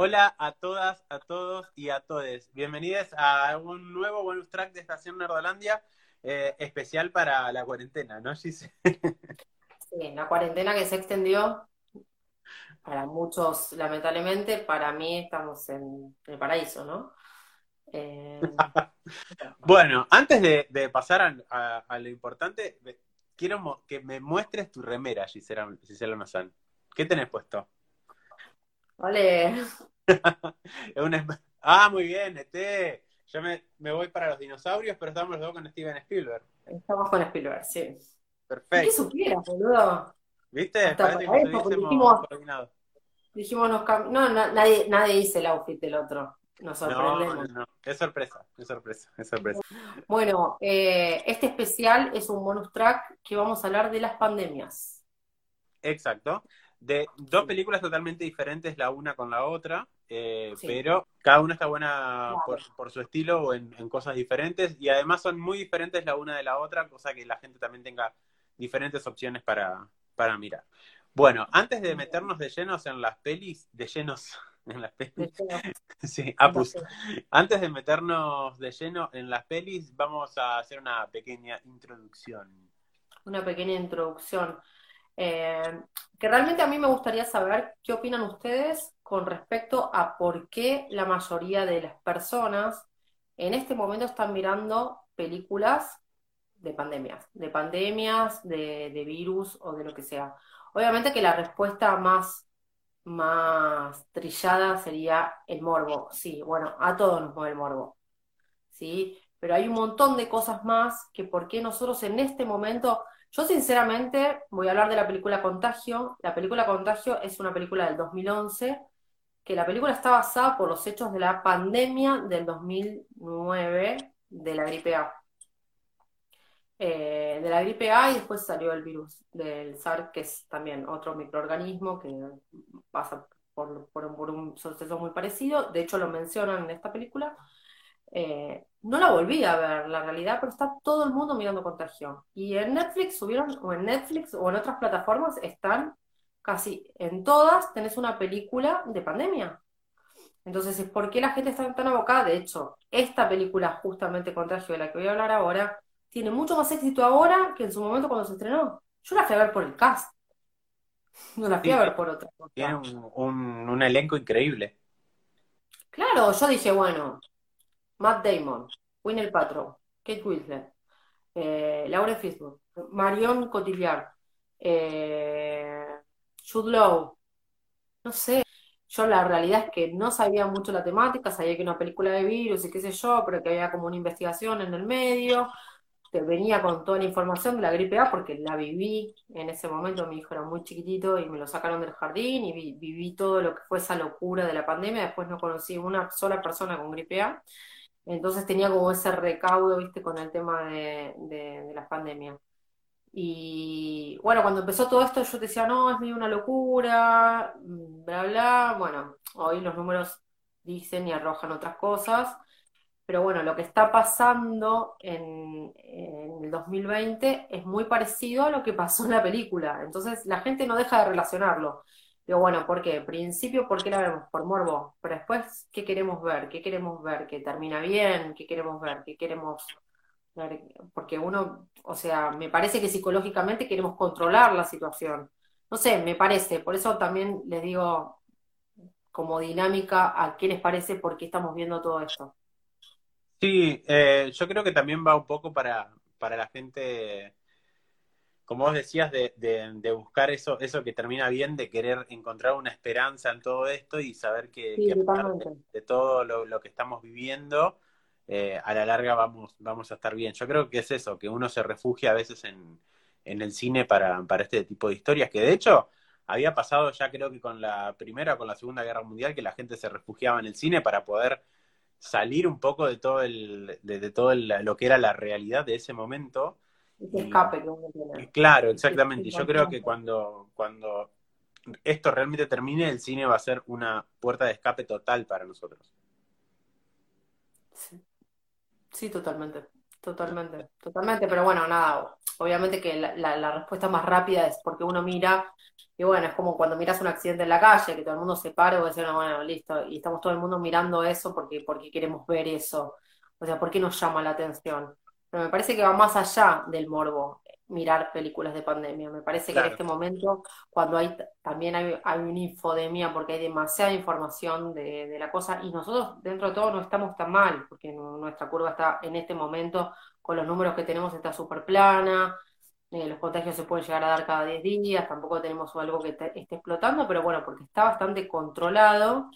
Hola a todas, a todos y a todes. Bienvenidos a un nuevo bonus track de Estación Nerdolandia, eh, especial para la cuarentena, ¿no, Gise? Sí, la cuarentena que se extendió para muchos, lamentablemente, para mí estamos en el paraíso, ¿no? Eh, bueno, antes de, pasar a, lo importante, quiero que me muestres tu remera, Gisela, Gisela Mazán. ¿Qué tenés puesto? Vale. Ah, muy bien, este. Yo me, voy para los dinosaurios, pero estamos los dos con Steven Spielberg. Estamos con Spielberg, sí. Perfecto. ¿Qué supieras, boludo? ¿Viste? dijimos, dijimos nos no, nadie, nadie dice el outfit del otro. Nos sorprendemos. No, no, Es sorpresa, es sorpresa, es sorpresa. Bueno, eh, este especial es un bonus track que vamos a hablar de las pandemias. Exacto de dos películas totalmente diferentes la una con la otra, eh, pero cada una está buena por, su estilo o en, cosas diferentes y además son muy diferentes la una de la otra, cosa que la gente también tenga diferentes opciones para, para mirar. Bueno, antes de meternos de llenos en las pelis, de llenos en las pelis, sí, apus. Antes de meternos de lleno en las pelis, vamos a hacer una pequeña introducción. Una pequeña introducción. Eh, que realmente a mí me gustaría saber qué opinan ustedes con respecto a por qué la mayoría de las personas en este momento están mirando películas de pandemias, de pandemias, de, virus o de lo que sea. Obviamente que la respuesta más, más trillada sería el morbo. Sí, bueno, a todos nos mueve el morbo. ¿sí? Pero hay un montón de cosas más que por qué nosotros en este momento yo sinceramente voy a hablar de la película Contagio. La película Contagio es una película del 2011, que la película está basada por los hechos de la pandemia del 2009 de la gripe A. Eh, de la gripe A y después salió el virus del SARS, que es también otro microorganismo que pasa por, por un suceso muy parecido. De hecho, lo mencionan en esta película. Eh, no la volví a ver, la realidad, pero está todo el mundo mirando Contagio. Y en Netflix subieron, o en Netflix o en otras plataformas, están casi en todas, tenés una película de pandemia. Entonces, ¿por qué la gente está tan abocada? De hecho, esta película, justamente Contagio, de la que voy a hablar ahora, tiene mucho más éxito ahora que en su momento cuando se estrenó. Yo la fui a ver por el cast. No la fui a ver por otra cosa. Tiene un, un elenco increíble. Claro, yo dije, bueno, Matt Damon, Winnie Paltrow, Kate Winslet, eh, Laura Marion Cotillard, eh, Jude Law, no sé, yo la realidad es que no sabía mucho la temática, sabía que era una película de virus y qué sé yo, pero que había como una investigación en el medio, te venía con toda la información de la gripe A porque la viví en ese momento, mi hijo era muy chiquitito y me lo sacaron del jardín y viví todo lo que fue esa locura de la pandemia, después no conocí una sola persona con gripe A. Entonces tenía como ese recaudo, viste, con el tema de, de, las pandemias. Y bueno, cuando empezó todo esto yo decía, no, es medio una locura, bla, bla. Bueno, hoy los números dicen y arrojan otras cosas. Pero bueno, lo que está pasando en, en, el 2020 es muy parecido a lo que pasó en la película. Entonces la gente no deja de relacionarlo. Digo, bueno, ¿por qué? principio, ¿por qué la vemos? Por morbo. Pero después, ¿qué queremos ver? ¿Qué queremos ver? ¿Que termina bien? ¿Qué queremos ver? ¿Qué queremos ver? Porque uno, o sea, me parece que psicológicamente queremos controlar la situación. No sé, me parece. Por eso también les digo como dinámica a qué les parece por qué estamos viendo todo esto. Sí, eh, yo creo que también va un poco para, para la gente como vos decías, de, de, buscar eso, eso que termina bien, de querer encontrar una esperanza en todo esto y saber que, de, todo lo, que estamos viviendo, eh, a la larga vamos, vamos a estar bien. Yo creo que es eso, que uno se refugia a veces en, en el cine para, para este tipo de historias, que de hecho había pasado ya creo que con la Primera o con la Segunda Guerra Mundial, que la gente se refugiaba en el cine para poder salir un poco de todo, el, de, de todo lo que era la realidad de ese momento ese escape que uno tiene. Claro, exactamente. Yo creo que cuando, cuando esto realmente termine, el cine va a ser una puerta de escape total para nosotros. Sí, sí totalmente. totalmente, totalmente, pero bueno, nada, obviamente que la, respuesta más rápida es porque uno mira, y bueno, es como cuando miras un accidente en la calle, que todo el mundo se para y dice, no, bueno, listo, y estamos todo el mundo mirando eso porque, porque queremos ver eso, o sea, ¿por qué nos llama la atención? Pero me parece que va más allá del morbo mirar películas de pandemia. Me parece que en este momento, cuando hay también hay, hay una infodemia, porque hay demasiada información de, la cosa, y nosotros dentro de todo no estamos tan mal, porque nuestra curva está en este momento, con los números que tenemos, está súper plana. Eh, los contagios se pueden llegar a dar cada 10 días, tampoco tenemos algo que esté explotando, pero bueno, porque está bastante controlado,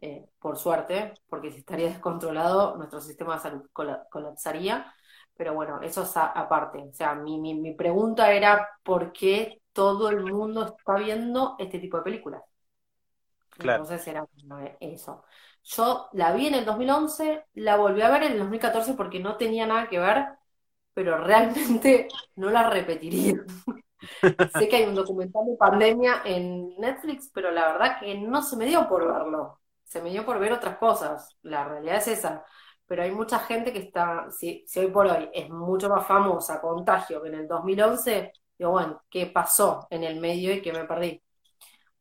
eh, por suerte, porque si estaría descontrolado, nuestro sistema de salud colapsaría pero bueno, eso es aparte. O sea, mi, mi, pregunta era por qué todo el mundo está viendo este tipo de películas. Claro. Entonces era eso. Yo la vi en el 2011, la volví a ver en el 2014 porque no tenía nada que ver, pero realmente no la repetiría. sé que hay un documental de pandemia en Netflix, pero la verdad que no se me dio por verlo. Se me dio por ver otras cosas. La realidad es esa pero hay mucha gente que está, si, hoy por hoy es mucho más famosa Contagio que en el 2011, digo, bueno, ¿qué pasó en el medio y que me perdí?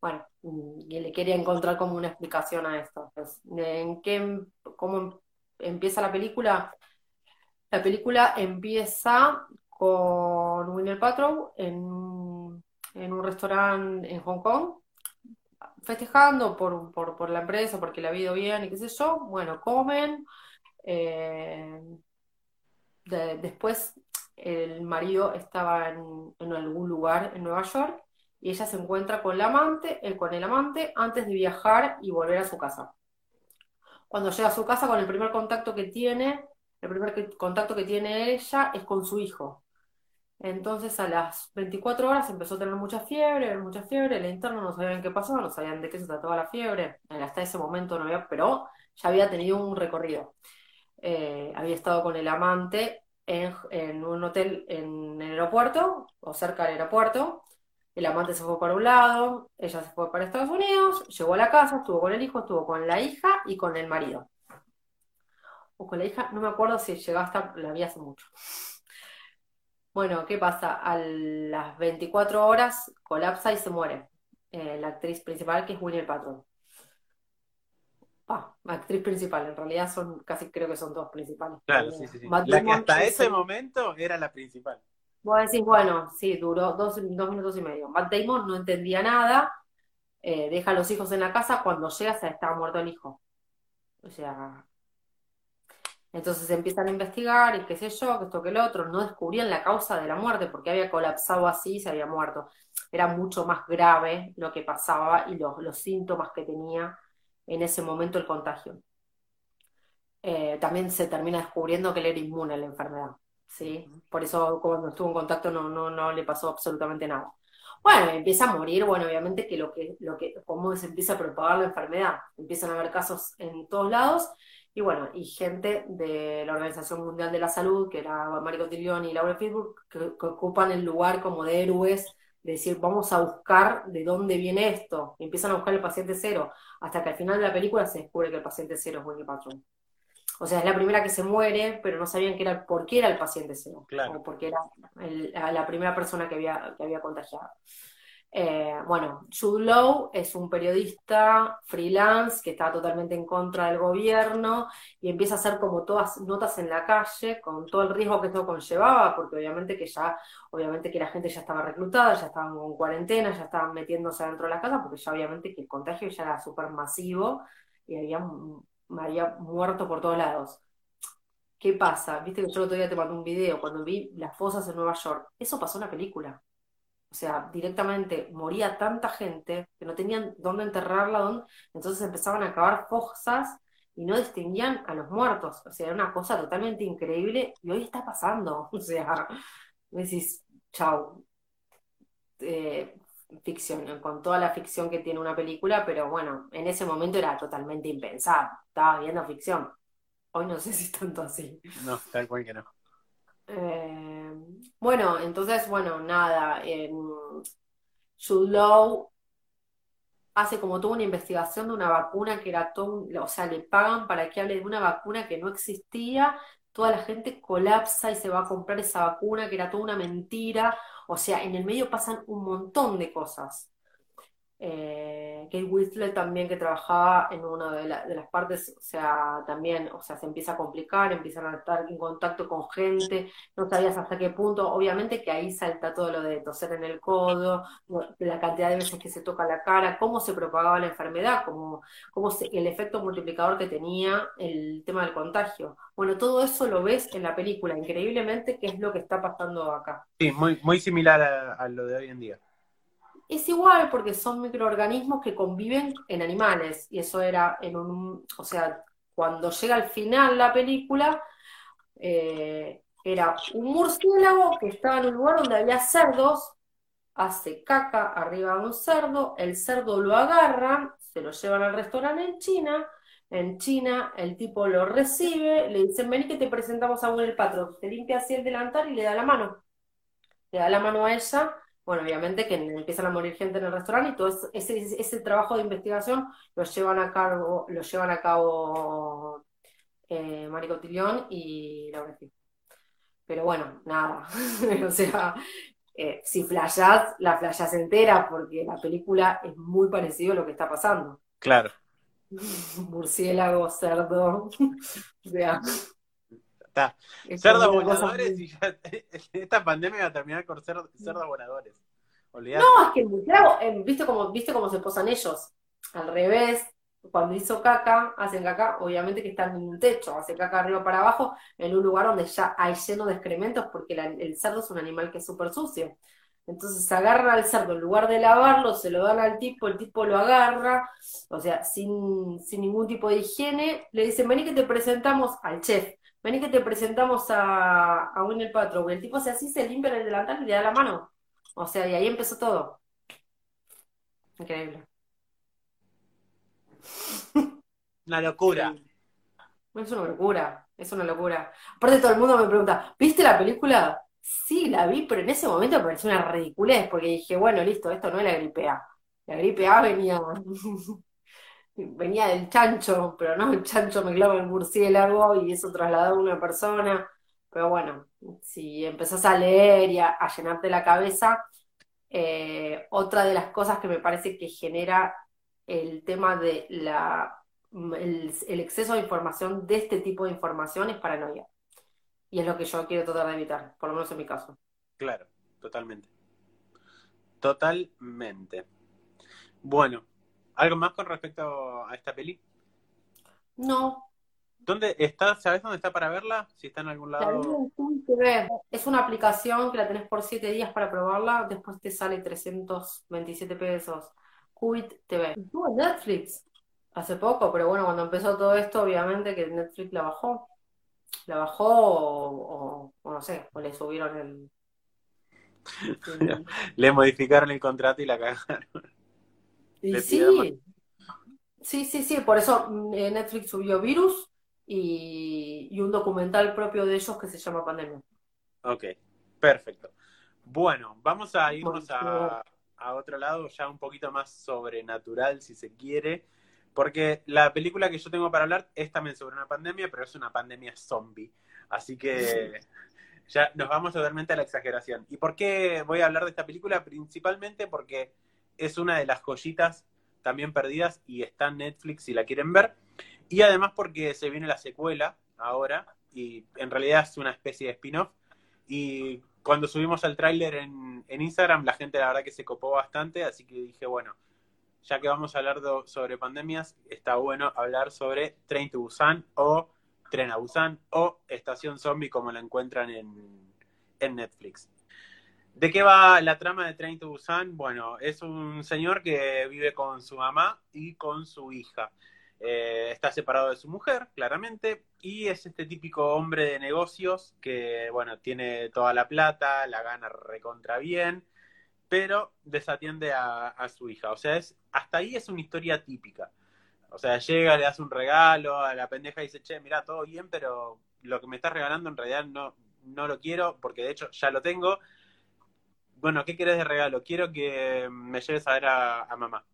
Bueno, y le quería encontrar como una explicación a esto. Pues, ¿En qué, cómo empieza la película? La película empieza con Winner Patrow en, en un restaurante en Hong Kong, festejando por, por, por la empresa, porque le ha ido bien y qué sé yo. Bueno, comen, eh, después el marido estaba en, algún lugar en Nueva York y ella se encuentra con, amante, eh, con el amante antes de viajar y volver a su casa. Cuando llega a su casa, con el primer contacto que tiene, el primer contacto que tiene ella es con su hijo. Entonces a las 24 horas empezó a tener mucha fiebre, mucha fiebre, el interno no sabían qué pasó, no sabían de qué se trataba la fiebre, hasta ese momento no había, pero ya había tenido un recorrido. Eh, había estado con el amante en, un hotel en el aeropuerto o cerca del aeropuerto. El amante se fue para un lado, ella se fue para Estados Unidos, llegó a la casa, estuvo con el hijo, estuvo con la hija y con el marido. O con la hija, no me acuerdo si llegó hasta, la vi hace mucho. Bueno, ¿qué pasa? A las 24 horas colapsa y se muere eh, la actriz principal, que es Winnie el Patrón actriz principal, en realidad son casi creo que son dos principales. Claro, sí, sí, sí. la que hasta ese momento era la principal. Vos decís, bueno, sí, duró dos, minutos y medio. Matt Damon no entendía nada, eh, deja a los hijos en la casa, cuando llega se estaba muerto el hijo. O sea, entonces empiezan a investigar y qué sé yo, que esto que el otro, no descubrían la causa de la muerte, porque había colapsado así y se había muerto. Era mucho más grave lo que pasaba y los, los síntomas que tenía en ese momento el contagio. Eh, también se termina descubriendo que él era inmune a la enfermedad, ¿sí? Por eso cuando estuvo en contacto no, no, no le pasó absolutamente nada. Bueno, empieza a morir, bueno, obviamente que lo que, lo que, cómo se empieza a propagar la enfermedad, empiezan a haber casos en todos lados, y bueno, y gente de la Organización Mundial de la Salud, que era Mario Tilión y Laura Facebook, que, que, ocupan el lugar como de héroes decir, vamos a buscar de dónde viene esto, y empiezan a buscar el paciente cero, hasta que al final de la película se descubre que el paciente cero es Winnie Patron. O sea, es la primera que se muere, pero no sabían que era, por qué era el paciente cero, claro. o porque era la primera persona que había, que había contagiado. Eh, bueno, Jude es un periodista freelance que está totalmente en contra del gobierno y empieza a hacer como todas notas en la calle con todo el riesgo que esto conllevaba, porque obviamente que ya, obviamente que la gente ya estaba reclutada, ya estaban en cuarentena, ya estaban metiéndose dentro de la casa, porque ya obviamente que el contagio ya era súper masivo y había, había muerto por todos lados. ¿Qué pasa? Viste que yo el otro día te mandé un video cuando vi las fosas en Nueva York. Eso pasó en la película. O sea, directamente moría tanta gente que no tenían dónde enterrarla, dónde... entonces empezaban a cavar fosas y no distinguían a los muertos. O sea, era una cosa totalmente increíble y hoy está pasando. O sea, decís, chau. Eh, ficción, con toda la ficción que tiene una película, pero bueno, en ese momento era totalmente impensado. Estaba viendo ficción. Hoy no sé si es tanto así. No, tal cual que no. Eh, bueno, entonces, bueno, nada. Eh, hace como toda una investigación de una vacuna que era todo, o sea, le pagan para que hable de una vacuna que no existía, toda la gente colapsa y se va a comprar esa vacuna que era toda una mentira. O sea, en el medio pasan un montón de cosas. Eh, Kate Winslet también que trabajaba en una de, las partes, o sea, también, o sea, se empieza a complicar, empiezan a estar en contacto con gente, no sabías hasta qué punto, obviamente que ahí salta todo lo de toser en el codo, la cantidad de veces que se toca la cara, cómo se propagaba la enfermedad, cómo, cómo el efecto multiplicador que tenía el tema del contagio. Bueno, todo eso lo ves en la película, increíblemente, qué es lo que está pasando acá. Sí, muy, muy similar a lo de hoy en día. Es igual porque son microorganismos que conviven en animales y eso era en un, o sea, cuando llega al final la película, eh, era un murciélago que estaba en un lugar donde había cerdos, hace caca arriba de un cerdo, el cerdo lo agarran, se lo llevan al restaurante en China, en China el tipo lo recibe, le dicen, vení que te presentamos a un el patrón, te limpia así el delantal y le da la mano, le da la mano a ella bueno, obviamente que empiezan a morir gente en el restaurante y todo ese, ese trabajo de investigación lo llevan a cabo, lo llevan a cabo eh, Marico Tilión y Laura Pero bueno, nada, o sea, eh, si flashás, la flashás entera porque la película es muy parecido a lo que está pasando. Claro. Murciélago, cerdo, o sea... Cerdos voladores y ya, esta pandemia va a terminar con cerdos, voladores. No, es que el murciélago, ¿viste cómo, ¿viste cómo se posan ellos? Al revés, cuando hizo caca, hacen caca, obviamente que están en un techo, hace caca arriba para abajo, en un lugar donde ya hay lleno de excrementos, porque el cerdo es un animal que es súper sucio. Entonces agarran al cerdo, en lugar de lavarlo, se lo dan al tipo, el tipo lo agarra, o sea, sin, sin ningún tipo de higiene, le dicen, vení que te presentamos al chef vení que te presentamos a, a Winnie el Patrón. El tipo hace así, se limpia el delantal y le da la mano. O sea, y ahí empezó todo. Increíble. Una locura. Es una locura, es una locura. Aparte todo el mundo me pregunta, ¿viste la película? Sí, la vi, pero en ese momento me pareció una ridiculez, porque dije, bueno, listo, esto no es la gripe A. La gripe A venía venía del chancho, pero no, el chancho me clava el murciélago y eso trasladó a una persona. Pero bueno, si empezás a leer y a, llenarte la cabeza, eh, otra de las cosas que me parece que genera el tema de la el, exceso de información, de este tipo de información, es paranoia. Y es lo que yo quiero tratar de evitar, por lo menos en mi caso. Claro, totalmente. Totalmente. Bueno, ¿Algo más con respecto a esta peli? No. ¿Dónde está? ¿Sabes dónde está para verla? Si está en algún lado. Es una aplicación que la tenés por 7 días para probarla, después te sale 327 pesos. Quit TV. Estuvo en Netflix hace poco, pero bueno, cuando empezó todo esto, obviamente que Netflix la bajó. La bajó o, no sé, o le subieron el... le modificaron el contrato y la cagaron sí. sí, sí, sí, por eso mm, eh, Netflix subió Virus y, un documental propio de ellos que se llama Pandemia. Ok, perfecto. Bueno, vamos a irnos a, a otro lado, ya un poquito más sobrenatural, si se quiere, porque la película que yo tengo para hablar es también sobre una pandemia, pero es una pandemia zombie. Así que ya nos vamos totalmente a la exageración. ¿Y por qué voy a hablar de esta película? Principalmente porque es una de las joyitas también perdidas y está en Netflix si la quieren ver. Y además porque se viene la secuela ahora y en realidad es una especie de spin-off. Y cuando subimos el tráiler en, Instagram la gente la verdad que se copó bastante, así que dije, bueno, ya que vamos a hablar sobre pandemias, está bueno hablar sobre Train to Busan o Tren a Busan o Estación Zombie como la encuentran en, en Netflix. ¿De qué va la trama de Train to Busan? Bueno, es un señor que vive con su mamá y con su hija. Eh, está separado de su mujer, claramente, y es este típico hombre de negocios que, bueno, tiene toda la plata, la gana recontra bien, pero desatiende a, su hija. O sea, es, hasta ahí es una historia típica. O sea, llega, le hace un regalo, a la pendeja dice, che, mira, todo bien, pero lo que me estás regalando en realidad no, no lo quiero, porque de hecho ya lo tengo bueno, ¿qué querés de regalo? Quiero que me lleves a ver a, mamá.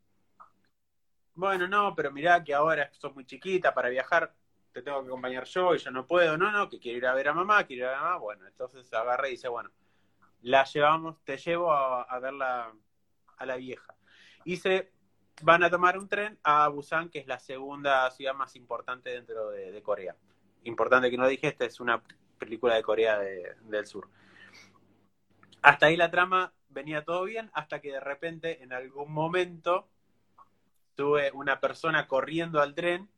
Bueno, no, pero mirá que ahora sos muy chiquita para viajar. te tengo que acompañar yo y yo no puedo, no, no, que quiero ir a ver a mamá, quiero ir a mamá, bueno, entonces agarra y dice, bueno, la llevamos, te llevo a, a ver la, a la vieja. Y se van a tomar un tren a Busan, que es la segunda ciudad más importante dentro de, Corea. Importante que no dije, esta es una película de Corea de, del Sur. Hasta ahí la trama venía todo bien, hasta que de repente, en algún momento, sube una persona corriendo al tren.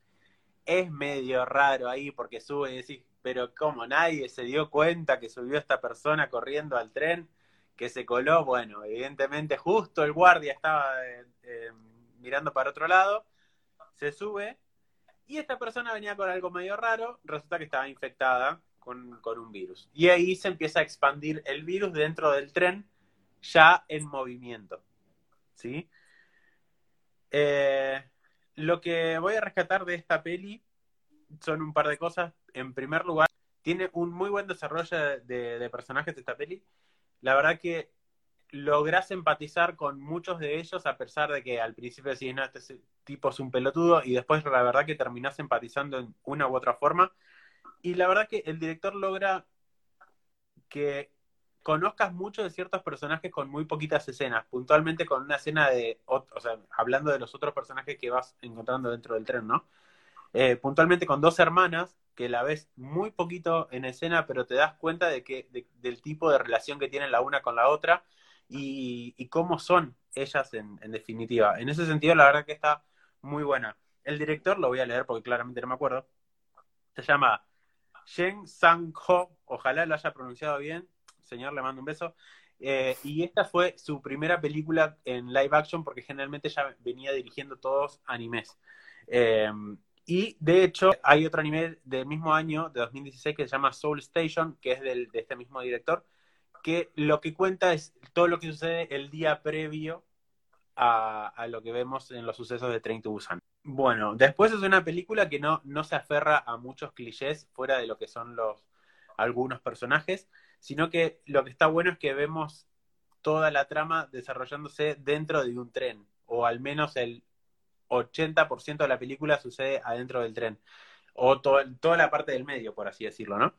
Es medio raro ahí porque sube y decís, pero ¿cómo nadie se dio cuenta que subió esta persona corriendo al tren? Que se coló, bueno, evidentemente justo el guardia estaba eh, eh, mirando para otro lado, se sube y esta persona venía con algo medio raro, resulta que estaba infectada con, con, un virus. Y ahí se empieza a expandir el virus dentro del tren ya en movimiento. ¿Sí? Eh, lo que voy a rescatar de esta peli son un par de cosas. En primer lugar, tiene un muy buen desarrollo de, personajes de esta peli. La verdad que lográs empatizar con muchos de ellos a pesar de que al principio decís, no, este tipo es un pelotudo y después la verdad que terminás empatizando en una u otra forma. Y la verdad que el director logra que conozcas mucho de ciertos personajes con muy poquitas escenas, puntualmente con una escena de, o sea, hablando de los otros personajes que vas encontrando dentro del tren, ¿no? Eh, puntualmente con dos hermanas que la ves muy poquito en escena, pero te das cuenta de que de, del tipo de relación que tienen la una con la otra y, y cómo son ellas en, en, definitiva. En ese sentido, la verdad que está muy buena. El director, lo voy a leer porque claramente no me acuerdo, se llama Shen Sang-ho, ojalá lo haya pronunciado bien, señor, le mando un beso. Eh, y esta fue su primera película en live action porque generalmente ya venía dirigiendo todos animes. Eh, y de hecho hay otro anime del mismo año, de 2016, que se llama Soul Station, que es del, de este mismo director, que lo que cuenta es todo lo que sucede el día previo a, a lo que vemos en los sucesos de Train to Busan. Bueno, después es una película que no, no se aferra a muchos clichés fuera de lo que son los algunos personajes, sino que lo que está bueno es que vemos toda la trama desarrollándose dentro de un tren, o al menos el 80% de la película sucede adentro del tren, o to toda la parte del medio, por así decirlo, ¿no?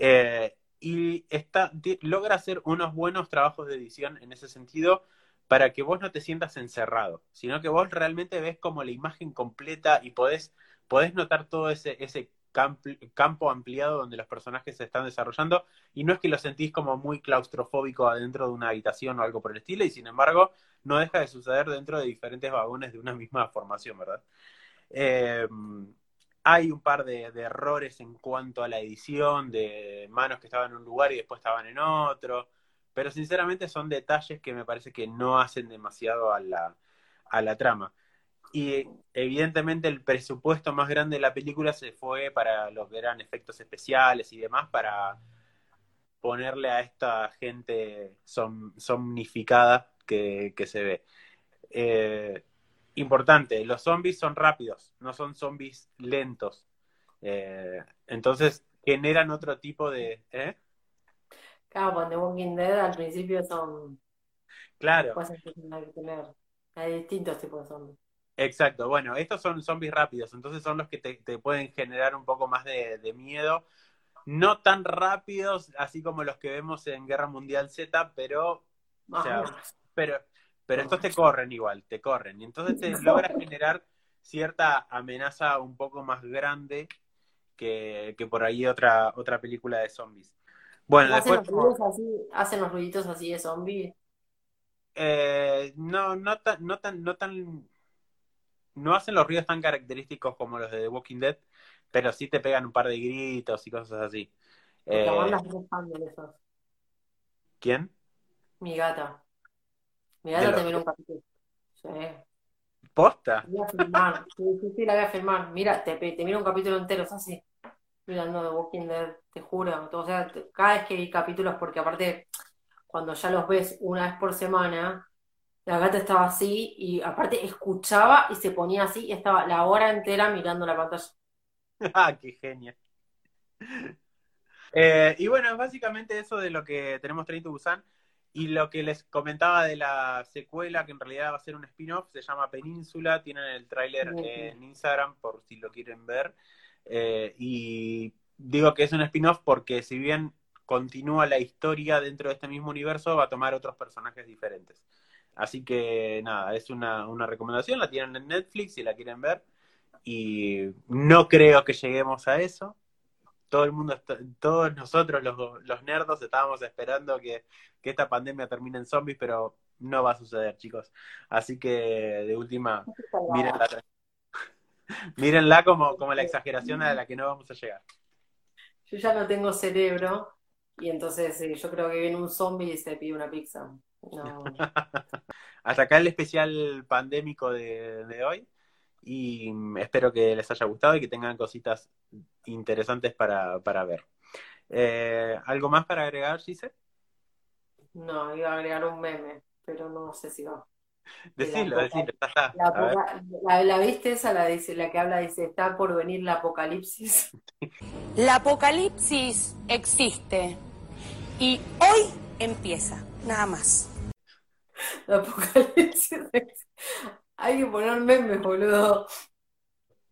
Eh, y está, logra hacer unos buenos trabajos de edición en ese sentido para que vos no te sientas encerrado, sino que vos realmente ves como la imagen completa y podés, podés notar todo ese, ese campo ampliado donde los personajes se están desarrollando y no es que lo sentís como muy claustrofóbico adentro de una habitación o algo por el estilo y sin embargo no deja de suceder dentro de diferentes vagones de una misma formación, ¿verdad? Eh, hay un par de, de, errores en cuanto a la edición, de manos que estaban en un lugar y después estaban en otro, pero sinceramente son detalles que me parece que no hacen demasiado a la, a la trama. Y evidentemente el presupuesto más grande de la película se fue para los que efectos especiales y demás, para ponerle a esta gente som somnificada que, que se ve. Eh, importante, los zombies son rápidos, no son zombies lentos. Eh, entonces generan otro tipo de... ¿eh? Claro, cuando The Walking Dead al principio son... Claro. Tener. Hay distintos tipos de zombies. Exacto, bueno, estos son zombies rápidos, entonces son los que te, te pueden generar un poco más de, de, miedo. No tan rápidos, así como los que vemos en Guerra Mundial Z, pero, o sea, pero, pero estos te corren igual, te corren. Y entonces te logra generar cierta amenaza un poco más grande que, que por ahí otra, otra película de zombies. Bueno, ¿Hacen después. Los ruidos así, ¿Hacen los ruiditos así de zombie? Eh, no, no tan, no tan, no tan no hacen los ruidos tan característicos como los de The Walking Dead, pero sí te pegan un par de gritos y cosas así. Eh. ¿Quién? Mi gata. Mi gata te mira un capítulo. Sí. ¿Posta? La voy a filmar. Sí, sí, sí, la voy a filmar. Mira, te, te mira un capítulo entero, es así. Mirando The Walking Dead, te juro. O sea, cada vez que vi capítulos, porque aparte, cuando ya los ves una vez por semana, la gata estaba así y aparte escuchaba y se ponía así y estaba la hora entera mirando la pantalla. ah, qué genia. Eh, y bueno, es básicamente eso de lo que tenemos Train to Busan. Y lo que les comentaba de la secuela, que en realidad va a ser un spin-off, se llama Península. Tienen el tráiler en Instagram por si lo quieren ver. Eh, y digo que es un spin-off porque si bien continúa la historia dentro de este mismo universo, va a tomar otros personajes diferentes. Así que nada, es una, una recomendación, la tienen en Netflix si la quieren ver. Y no creo que lleguemos a eso. Todo el mundo, está- todos nosotros los, los nerdos estábamos esperando que, que esta pandemia termine en zombies, pero no va a suceder, chicos. Así que de última, mírenla, mírenla como, como la exageración a la que no vamos a llegar. Yo ya no tengo cerebro y entonces eh, yo creo que viene un zombie y se pide una pizza. No. Hasta acá el especial pandémico de, de hoy y espero que les haya gustado y que tengan cositas interesantes para, para ver. Eh, ¿Algo más para agregar, Gise? No, iba a agregar un meme, pero no sé si va. Decilo, la- decilo, está. La, la, la viste esa, la, dice, la que habla, dice, está por venir la apocalipsis. La apocalipsis existe y hoy empieza, nada más. La apocalipsis. Hay que poner memes, boludo.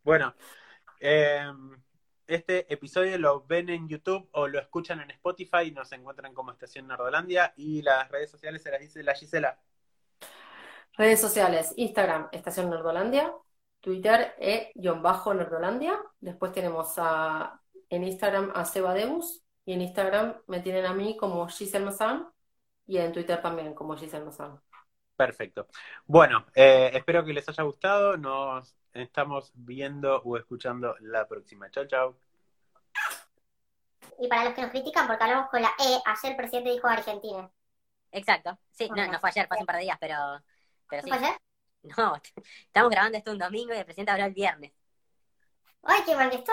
Bueno, eh, este episodio lo ven en YouTube o lo escuchan en Spotify, nos encuentran como Estación Nerdolandia y las redes sociales se las dice la Gisela. Redes sociales, Instagram, Estación Nerdolandia, Twitter, e-nerdolandia. Después tenemos a, en Instagram a Seba Deus y en Instagram me tienen a mí como Giselle Mazán y en Twitter también como Giselle Mazán. Perfecto. Bueno, eh, espero que les haya gustado. Nos estamos viendo o escuchando la próxima. Chao, chao. Y para los que nos critican porque hablamos con la E, ayer el presidente dijo Argentina. Exacto. Sí, no, no fue ayer, fue hace un par de días, pero, pero ¿No sí. ayer? No, estamos grabando esto un domingo y el presidente habló el viernes. Ay, qué mal que estoy.